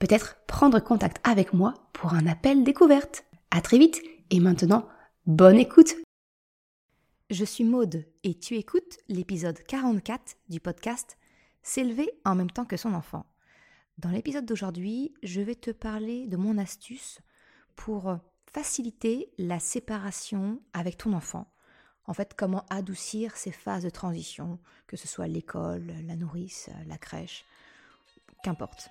peut-être prendre contact avec moi pour un appel découverte. À très vite et maintenant, bonne écoute. Je suis Maude et tu écoutes l'épisode 44 du podcast S'élever en même temps que son enfant. Dans l'épisode d'aujourd'hui, je vais te parler de mon astuce pour faciliter la séparation avec ton enfant. En fait, comment adoucir ces phases de transition, que ce soit l'école, la nourrice, la crèche, qu'importe.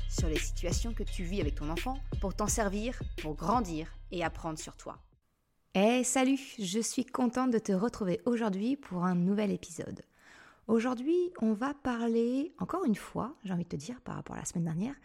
sur les situations que tu vis avec ton enfant pour t'en servir, pour grandir et apprendre sur toi. Eh salut, je suis contente de te retrouver aujourd'hui pour un nouvel épisode. Aujourd'hui, on va parler, encore une fois, j'ai envie de te dire par rapport à la semaine dernière,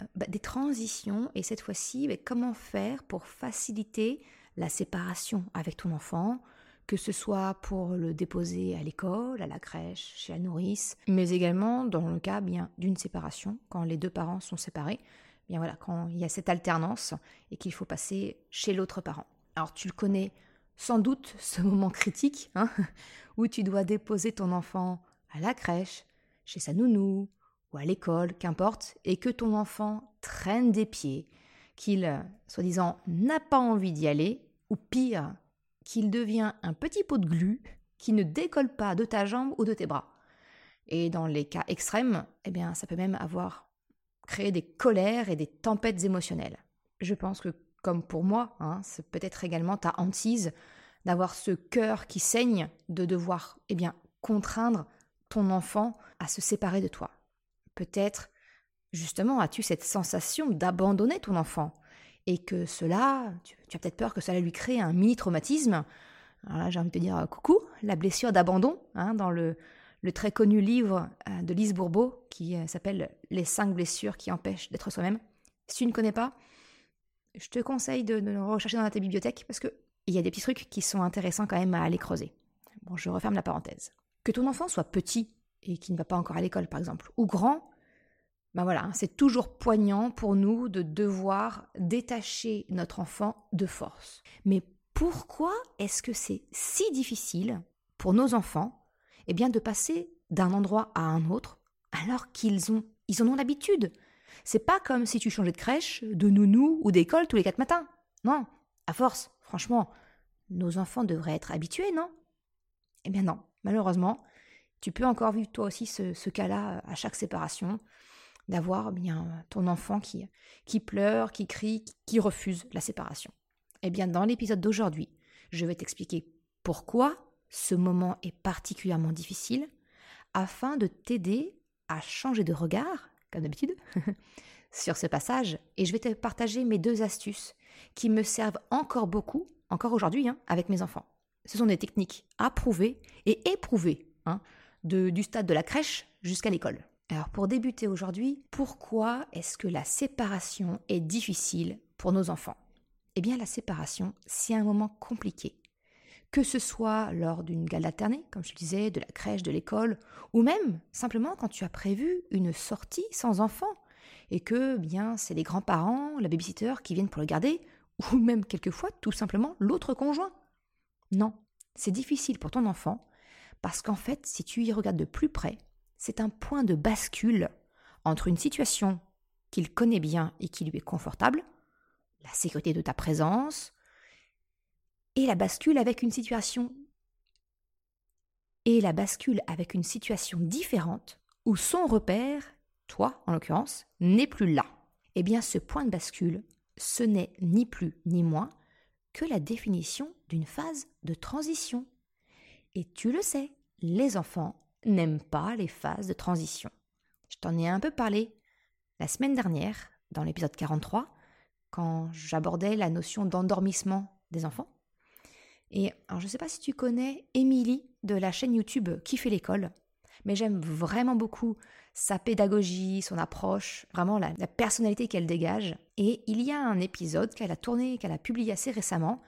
euh, bah, des transitions et cette fois-ci, bah, comment faire pour faciliter la séparation avec ton enfant, que ce soit pour le déposer à l'école, à la crèche, chez la nourrice, mais également dans le cas bien d'une séparation, quand les deux parents sont séparés, bien voilà, quand il y a cette alternance et qu'il faut passer chez l'autre parent. Alors tu le connais sans doute ce moment critique hein, où tu dois déposer ton enfant à la crèche, chez sa nounou ou à l'école, qu'importe, et que ton enfant traîne des pieds, qu'il, soi-disant, n'a pas envie d'y aller, ou pire, qu'il devient un petit pot de glu qui ne décolle pas de ta jambe ou de tes bras. Et dans les cas extrêmes, eh bien, ça peut même avoir créé des colères et des tempêtes émotionnelles. Je pense que comme pour moi, hein, c'est peut-être également ta hantise d'avoir ce cœur qui saigne, de devoir eh bien, contraindre ton enfant à se séparer de toi. Peut-être, justement, as-tu cette sensation d'abandonner ton enfant et que cela, tu, as peut-être peur que cela lui crée un mini-traumatisme. Alors là, j'ai envie de te dire euh, coucou, la blessure d'abandon, hein, dans le, très connu livre euh, de Lise Bourbeau qui euh, s'appelle Les cinq blessures qui empêchent d'être soi-même. Si tu ne connais pas, je te conseille de, le rechercher dans ta bibliothèque parce qu'il y a des petits trucs qui sont intéressants quand même à aller creuser. Bon, je referme la parenthèse. Que ton enfant soit petit et qui ne va pas encore à l'école, par exemple, ou grand, ben voilà, hein, c'est toujours poignant pour nous de devoir détacher notre enfant de force. Mais pourquoi est-ce que c'est si difficile pour nos enfants eh bien, de passer d'un endroit à un autre alors qu'ils ont, ils en ont l'habitude? C'est pas comme si tu changeais de crèche, de nounou ou d'école tous les quatre matins. Non, à force, franchement, nos enfants devraient être habitués, non? Eh bien non, malheureusement, tu peux encore vivre toi aussi ce, cas-là euh, à chaque séparation, d'avoir bien ton enfant qui, qui pleure, qui crie, qui refuse la séparation. Eh bien, dans l'épisode d'aujourd'hui, je vais t'expliquer pourquoi ce moment est particulièrement difficile, afin de t'aider à changer de regard comme d'habitude, sur ce passage et je vais te partager mes deux astuces qui me servent encore beaucoup, encore aujourd'hui, hein, avec mes enfants. Ce sont des techniques approuvées et éprouvées hein, du stade de la crèche jusqu'à l'école. Alors pour débuter aujourd'hui, pourquoi est-ce que la séparation est difficile pour nos enfants? Eh bien la séparation, c'est un moment compliqué. Que ce soit lors d'une gale alternée, comme je disais, de la crèche, de l'école, ou même simplement quand tu as prévu une sortie sans enfant et que bien c'est les grands-parents, la babysitter qui viennent pour le garder, ou même quelquefois tout simplement l'autre conjoint. Non, c'est difficile pour ton enfant, parce qu'en fait, si tu y regardes de plus près, c'est un point de bascule entre une situation qu'il connaît bien et qui lui est confortable, la sécurité de ta présence, et la bascule avec une situation et la bascule avec une situation différente où son repère toi en l'occurrence, n'est plus là. Eh bien, ce point de bascule, ce n'est ni plus ni moins que la définition d'une phase de transition. Et tu le sais, les enfants n'aiment pas les phases de transition. Je t'en ai un peu parlé la semaine dernière, dans l'épisode 43, quand j'abordais la notion d'endormissement des enfants. Et je ne sais pas si tu connais Émilie de la chaîne YouTube Qui fait l'école, mais j'aime vraiment beaucoup sa pédagogie, son approche, vraiment la, la personnalité qu'elle dégage. Et il y a un épisode qu'elle a tourné, qu'elle a publié assez récemment,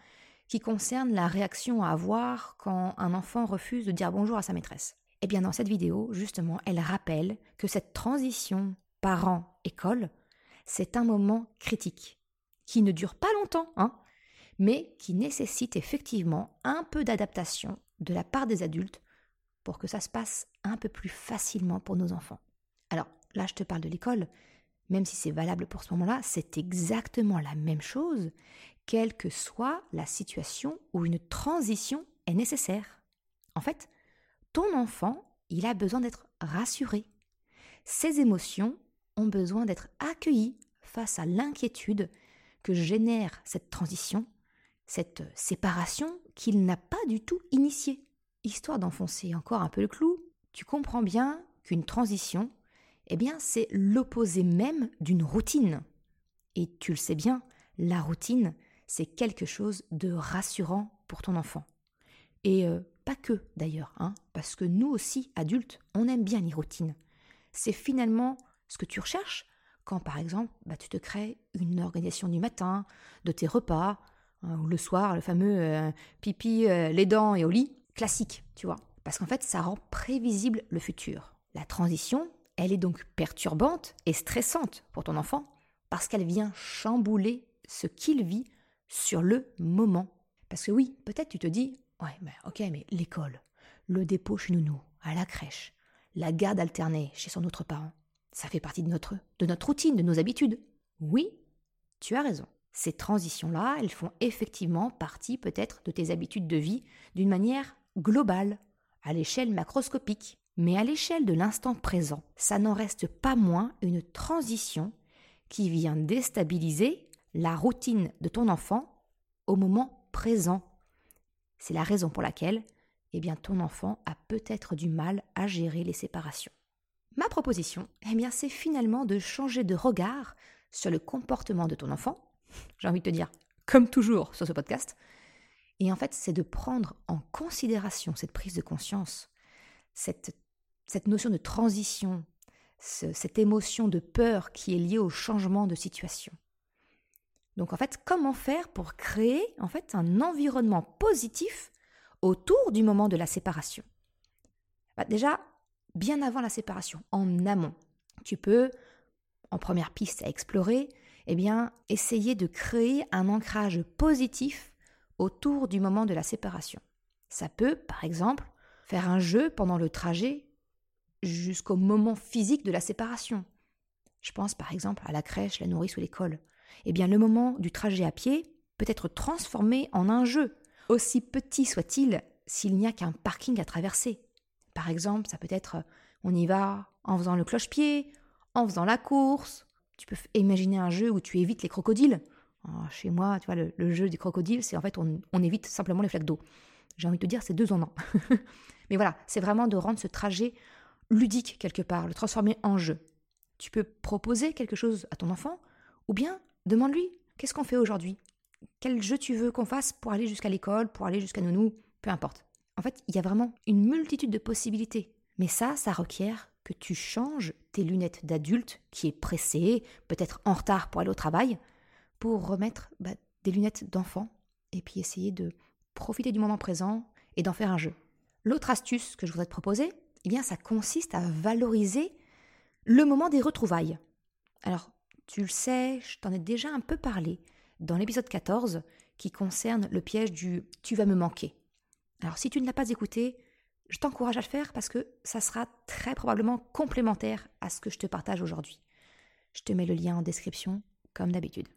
qui concerne la réaction à avoir quand un enfant refuse de dire bonjour à sa maîtresse. Eh bien, dans cette vidéo, justement, elle rappelle que cette transition parent-école, c'est un moment critique, qui ne dure pas longtemps, hein, mais qui nécessite effectivement un peu d'adaptation de la part des adultes pour que ça se passe un peu plus facilement pour nos enfants. Alors là, je te parle de l'école, même si c'est valable pour ce moment-là, c'est exactement la même chose, quelle que soit la situation où une transition est nécessaire. En fait, ton enfant, il a besoin d'être rassuré. Ses émotions ont besoin d'être accueillies face à l'inquiétude que génère cette transition, cette séparation qu'il n'a pas du tout initiée. Histoire d'enfoncer encore un peu le clou, tu comprends bien qu'une transition, eh bien, c'est l'opposé même d'une routine. Et tu le sais bien, la routine, c'est quelque chose de rassurant pour ton enfant. Et euh, pas que d'ailleurs, hein, parce que nous aussi, adultes, on aime bien les routines. C'est finalement ce que tu recherches quand, par exemple, bah, tu te crées une organisation du matin, de tes repas, hein, ou le soir, le fameux euh, pipi, euh, les dents et au lit, classique, tu vois. Parce qu'en fait, ça rend prévisible le futur. La transition, elle est donc perturbante et stressante pour ton enfant parce qu'elle vient chambouler ce qu'il vit sur le moment. Parce que oui, peut-être tu te dis, ouais, mais ok, mais l'école, le dépôt chez nounou, à la crèche, la garde alternée chez son autre parent, ça fait partie de notre, de notre routine, de nos habitudes. Oui, tu as raison. Ces transitions-là, elles font effectivement partie peut-être de tes habitudes de vie d'une manière globale, à l'échelle macroscopique. Mais à l'échelle de l'instant présent, ça n'en reste pas moins une transition qui vient déstabiliser la routine de ton enfant au moment présent. C'est la raison pour laquelle eh ton enfant a peut-être du mal à gérer les séparations. Ma proposition, eh bien, c'est finalement de changer de regard sur le comportement de ton enfant. J'ai envie de te dire, comme toujours sur ce podcast. Et en fait, c'est de prendre en considération cette prise de conscience, cette notion de transition, cette émotion de peur qui est liée au changement de situation. Donc en fait, comment faire pour créer en fait un environnement positif autour du moment de la séparation? Bah, Déjà, bien avant la séparation, en amont, tu peux, en première piste à explorer, eh bien, essayer de créer un ancrage positif autour du moment de la séparation. Ça peut, par exemple, faire un jeu pendant le trajet jusqu'au moment physique de la séparation. Je pense par exemple à la crèche, la nourrice ou l'école. Eh bien, le moment du trajet à pied peut être transformé en un jeu, aussi petit soit-il s'il n'y a qu'un parking à traverser. Par exemple, ça peut être on y va en faisant le cloche-pied, en faisant la course. Tu peux imaginer un jeu où tu évites les crocodiles. Ah, chez moi, tu vois, le, jeu des crocodiles, c'est en fait on, on évite simplement les flaques d'eau. J'ai envie de te dire, c'est deux en un. Mais voilà, c'est vraiment de rendre ce trajet ludique quelque part, le transformer en jeu. Tu peux proposer quelque chose à ton enfant, ou bien demande-lui qu'est-ce qu'on fait aujourd'hui? Quel jeu tu veux qu'on fasse pour aller jusqu'à l'école, pour aller jusqu'à nounou, peu importe. En fait, il y a vraiment une multitude de possibilités. Mais ça, ça requiert que tu changes tes lunettes d'adulte qui est pressé, peut-être en retard pour aller au travail, pour remettre bah, des lunettes d'enfant et puis essayer de profiter du moment présent et d'en faire un jeu. L'autre astuce que je voudrais te proposer, eh bien, ça consiste à valoriser le moment des retrouvailles. Alors, tu le sais, je t'en ai déjà un peu parlé dans l'épisode 14 qui concerne le piège du tu vas me manquer. Alors, si tu ne l'as pas écouté, je t'encourage à le faire parce que ça sera très probablement complémentaire à ce que je te partage aujourd'hui. Je te mets le lien en description, comme d'habitude.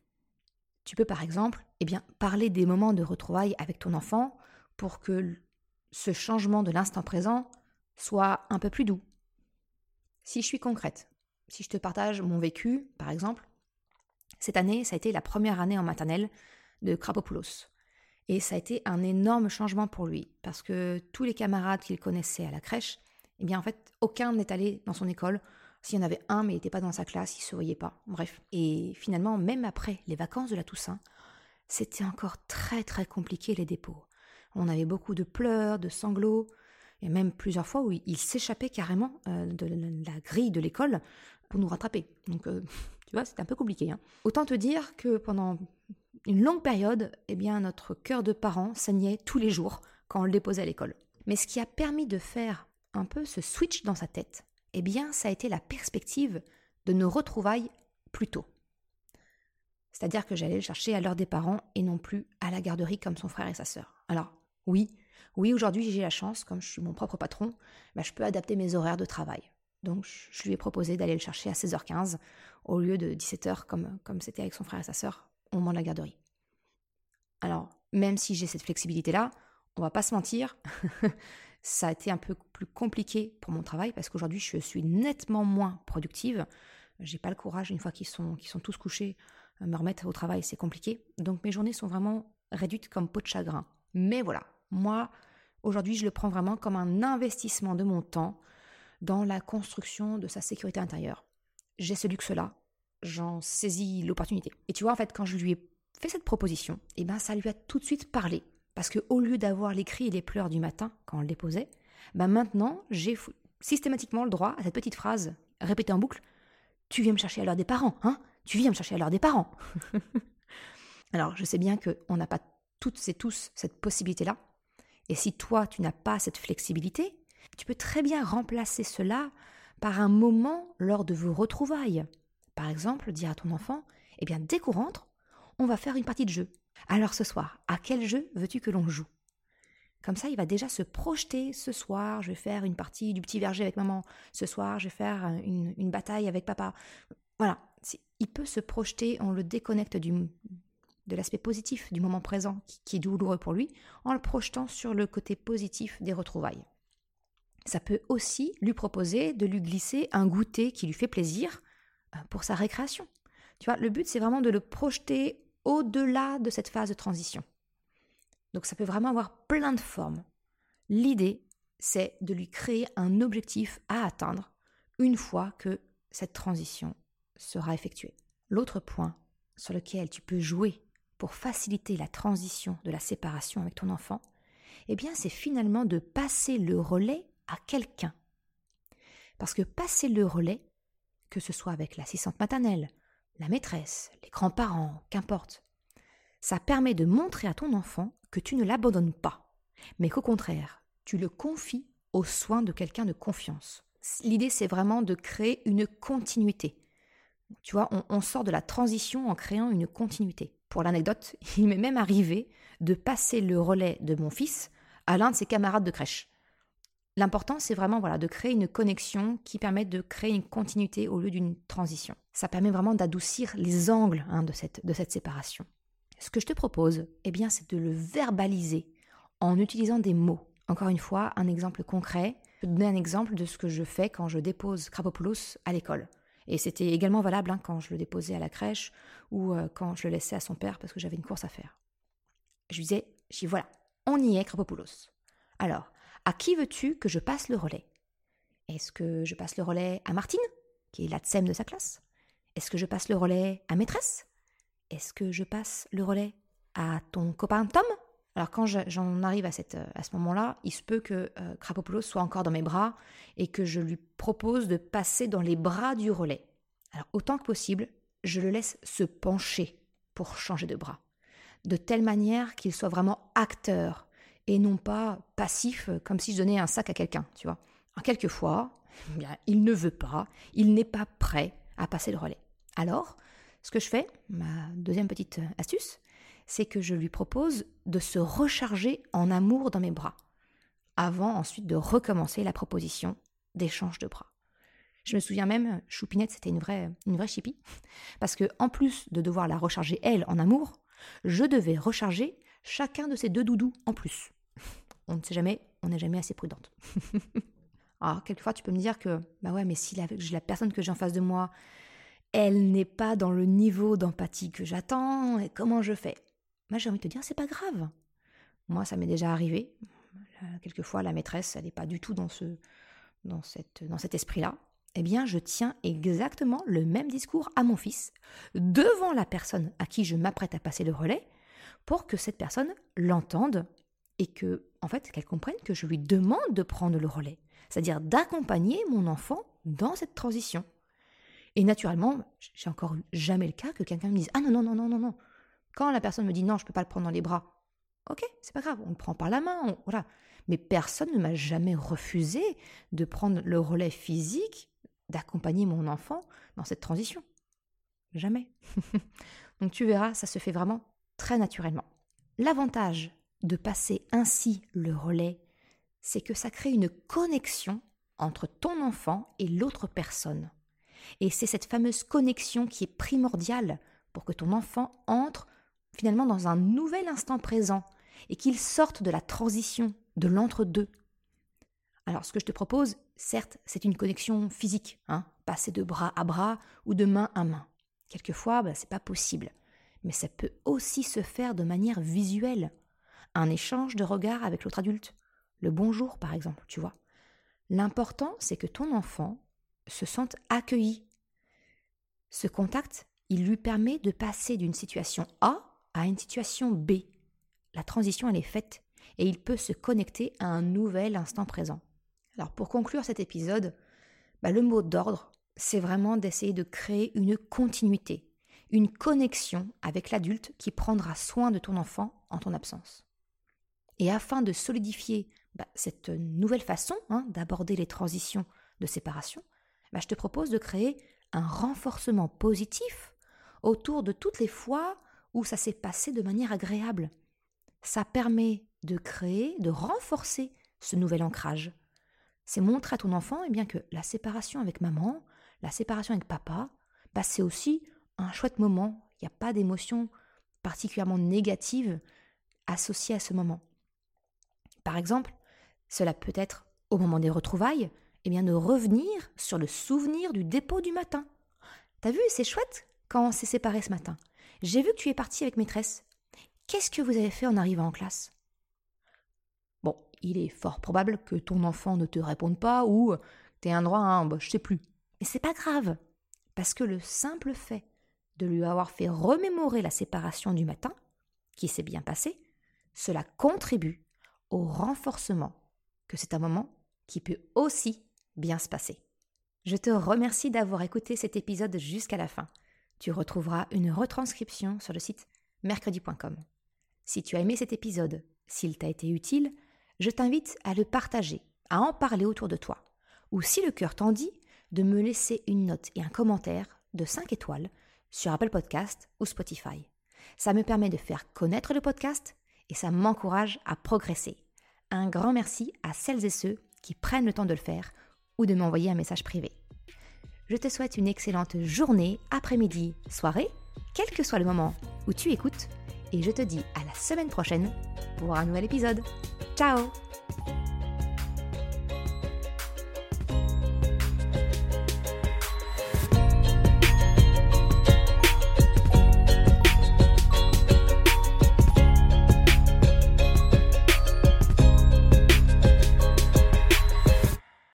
Tu peux par exemple eh bien, parler des moments de retrouvailles avec ton enfant pour que ce changement de l'instant présent soit un peu plus doux. Si je suis concrète, si je te partage mon vécu, par exemple, cette année, ça a été la première année en maternelle de Krapopoulos. Et ça a été un énorme changement pour lui, parce que tous les camarades qu'il connaissait à la crèche, eh bien en fait, aucun n'est allé dans son école. S'il y en avait un, mais il n'était pas dans sa classe, il ne se voyait pas. Bref. Et finalement, même après les vacances de la Toussaint, c'était encore très très compliqué les dépôts. On avait beaucoup de pleurs, de sanglots, et même plusieurs fois où il s'échappait carrément euh, de la grille de l'école pour nous rattraper. Donc, euh, tu vois, c'était un peu compliqué. Hein. Autant te dire que pendant une longue période, eh bien, notre cœur de parent saignait tous les jours quand on le déposait à l'école. Mais ce qui a permis de faire un peu ce switch dans sa tête, eh bien, ça a été la perspective de nos retrouvailles plus tôt. C'est-à-dire que j'allais le chercher à l'heure des parents et non plus à la garderie comme son frère et sa sœur. Alors, oui, oui, aujourd'hui j'ai la chance, comme je suis mon propre patron, bah, je peux adapter mes horaires de travail. Donc je lui ai proposé d'aller le chercher à 16h15 au lieu de 17h comme comme c'était avec son frère et sa sœur au moment de la garderie. Alors, même si j'ai cette flexibilité-là, on va pas se mentir, ça a été un peu plus compliqué pour mon travail parce qu'aujourd'hui je suis nettement moins productive. J'ai pas le courage, une fois qu'ils sont, qu'ils sont tous couchés, me remettre au travail, c'est compliqué. Donc mes journées sont vraiment réduites comme peau de chagrin. Mais voilà, moi, aujourd'hui, je le prends vraiment comme un investissement de mon temps dans la construction de sa sécurité intérieure. J'ai ce luxe-là, j'en saisis l'opportunité. Et tu vois, en fait, quand je lui ai fait cette proposition, eh ben, ça lui a tout de suite parlé. Parce que au lieu d'avoir les cris et les pleurs du matin quand on le déposait, ben maintenant, j'ai systématiquement le droit à cette petite phrase répétée en boucle Tu viens me chercher à l'heure des parents, hein? Tu viens me chercher à l'heure des parents. Alors, je sais bien qu'on n'a pas toutes et tous cette possibilité-là, et si toi, tu n'as pas cette flexibilité, tu peux très bien remplacer cela par un moment lors de vos retrouvailles. Par exemple, dire à ton enfant, eh bien, dès qu'on rentre, on va faire une partie de jeu. Alors ce soir, à quel jeu veux-tu que l'on joue? Comme ça, il va déjà se projeter ce soir, je vais faire une partie du petit verger avec maman, ce soir, je vais faire une, bataille avec papa. Voilà, il peut se projeter, on le déconnecte de l'aspect positif du moment présent qui est douloureux pour lui, en le projetant sur le côté positif des retrouvailles. Ça peut aussi lui proposer de lui glisser un goûter qui lui fait plaisir euh, pour sa récréation. Tu vois, le but c'est vraiment de le projeter au-delà de cette phase de transition. Donc ça peut vraiment avoir plein de formes. L'idée, c'est de lui créer un objectif à atteindre une fois que cette transition sera effectuée. L'autre point sur lequel tu peux jouer pour faciliter la transition de la séparation avec ton enfant, eh bien c'est finalement de passer le relais quelqu'un. Parce que passer le relais, que ce soit avec l'assistante maternelle, la maîtresse, les grands-parents, qu'importe, ça permet de montrer à ton enfant que tu ne l'abandonnes pas, mais qu'au contraire, tu le confies aux soins de quelqu'un de confiance. L'idée, c'est vraiment de créer une continuité. Tu vois, on, sort de la transition en créant une continuité. Pour l'anecdote, il m'est même arrivé de passer le relais de mon fils à l'un de ses camarades de crèche. L'important, c'est vraiment voilà, de créer une connexion qui permet de créer une continuité au lieu d'une transition. Ça permet vraiment d'adoucir les angles hein, de, cette, de cette séparation. Ce que je te propose, eh bien, c'est de le verbaliser en utilisant des mots. Encore une fois, un exemple concret. Je vais te donner un exemple de ce que je fais quand je dépose Krapopoulos à l'école. Et c'était également valable hein, quand je le déposais à la crèche ou euh, quand je le laissais à son père parce que j'avais une course à faire. Je lui disais, je dis voilà, on y est, Krapopoulos. Alors, à qui veux-tu que je passe le relais? Est-ce que je passe le relais à Martine, qui est la tsem de sa classe? Est-ce que je passe le relais à maîtresse? Est-ce que je passe le relais à ton copain Tom? Alors quand j'en arrive à, cette, à ce moment-là, il se peut que euh, soit encore dans mes bras et que je lui propose de passer dans les bras du relais. Alors autant que possible, je le laisse se pencher pour changer de bras, de telle manière qu'il soit vraiment acteur et non pas passif euh, comme si je donnais un sac à quelqu'un, tu vois. Alors quelquefois, eh il ne veut pas, il n'est pas prêt à passer le relais. Alors, ce que je fais, ma deuxième petite astuce, c'est que je lui propose de se recharger en amour dans mes bras, avant ensuite de recommencer la proposition d'échange de bras. Je me souviens même, Choupinette, c'était une vraie, une vraie chipie, parce que en plus de devoir la recharger elle en amour, je devais recharger chacun de ces deux doudous en plus. On ne sait jamais, on n'est jamais assez prudente. Alors, quelquefois, tu peux me dire que, bah ouais, mais si la, la personne que j'ai en face de moi, elle n'est pas dans le niveau d'empathie que j'attends, comment je fais? Moi, j'ai envie de te dire, c'est pas grave. Moi, ça m'est déjà arrivé. Quelquefois, la maîtresse, elle n'est pas du tout dans, ce, dans, cette, dans cet esprit-là. Eh bien, je tiens exactement le même discours à mon fils, devant la personne à qui je m'apprête à passer le relais, pour que cette personne l'entende et que, en fait, qu'elle comprenne que je lui demande de prendre le relais, c'est-à-dire d'accompagner mon enfant dans cette transition. Et naturellement, j'ai encore jamais le cas que quelqu'un me dise Ah non, non, non, non, non, non. Quand la personne me dit non, je ne peux pas le prendre dans les bras, ok, c'est pas grave, on le prend par la main, voilà. Mais personne ne m'a jamais refusé de prendre le relais physique, d'accompagner mon enfant dans cette transition. Jamais. Donc tu verras, ça se fait vraiment très naturellement. L'avantage de passer ainsi le relais, c'est que ça crée une connexion entre ton enfant et l'autre personne. Et c'est cette fameuse connexion qui est primordiale pour que ton enfant entre finalement dans un nouvel instant présent et qu'il sorte de la transition, de l'entre-deux. Alors ce que je te propose, certes, c'est une connexion physique, hein, passer de bras à bras ou de main à main. Quelquefois, ben, c'est pas possible. Mais ça peut aussi se faire de manière visuelle. Un échange de regards avec l'autre adulte. Le bonjour, par exemple, tu vois. L'important, c'est que ton enfant se sente accueilli. Ce contact, il lui permet de passer d'une situation A à une situation B. La transition, elle est faite et il peut se connecter à un nouvel instant présent. Alors pour conclure cet épisode, bah, le mot d'ordre, c'est vraiment d'essayer de créer une continuité, une connexion avec l'adulte qui prendra soin de ton enfant en ton absence. Et afin de solidifier bah, cette nouvelle façon hein, d'aborder les transitions de séparation, bah, je te propose de créer un renforcement positif autour de toutes les fois où ça s'est passé de manière agréable. Ça permet de créer, de renforcer ce nouvel ancrage. C'est montrer à ton enfant eh bien, que la séparation avec maman, la séparation avec papa, bah, c'est aussi un chouette moment. Il n'y a pas d'émotion particulièrement négative associée à ce moment. Par exemple, cela peut être au moment des retrouvailles, eh bien de revenir sur le souvenir du dépôt du matin. T'as vu, c'est chouette quand on s'est séparés ce matin. J'ai vu que tu es parti avec maîtresse. Qu'est-ce que vous avez fait en arrivant en classe? Bon, il est fort probable que ton enfant ne te réponde pas ou t'aies un droit à bah, je sais plus. Mais c'est pas grave, parce que le simple fait de lui avoir fait remémorer la séparation du matin, qui s'est bien passé, cela contribue au renforcement que c'est un moment qui peut aussi bien se passer. Je te remercie d'avoir écouté cet épisode jusqu'à la fin. Tu retrouveras une retranscription sur le site mercredi.com. Si tu as aimé cet épisode, s'il t'a été utile, je t'invite à le partager, à en parler autour de toi, ou si le cœur t'en dit, de me laisser une note et un commentaire de 5 étoiles sur Apple Podcast ou Spotify. Ça me permet de faire connaître le podcast et ça m'encourage à progresser. Un grand merci à celles et ceux qui prennent le temps de le faire ou de m'envoyer un message privé. Je te souhaite une excellente journée, après-midi, soirée, quel que soit le moment où tu écoutes, et je te dis à la semaine prochaine pour un nouvel épisode. Ciao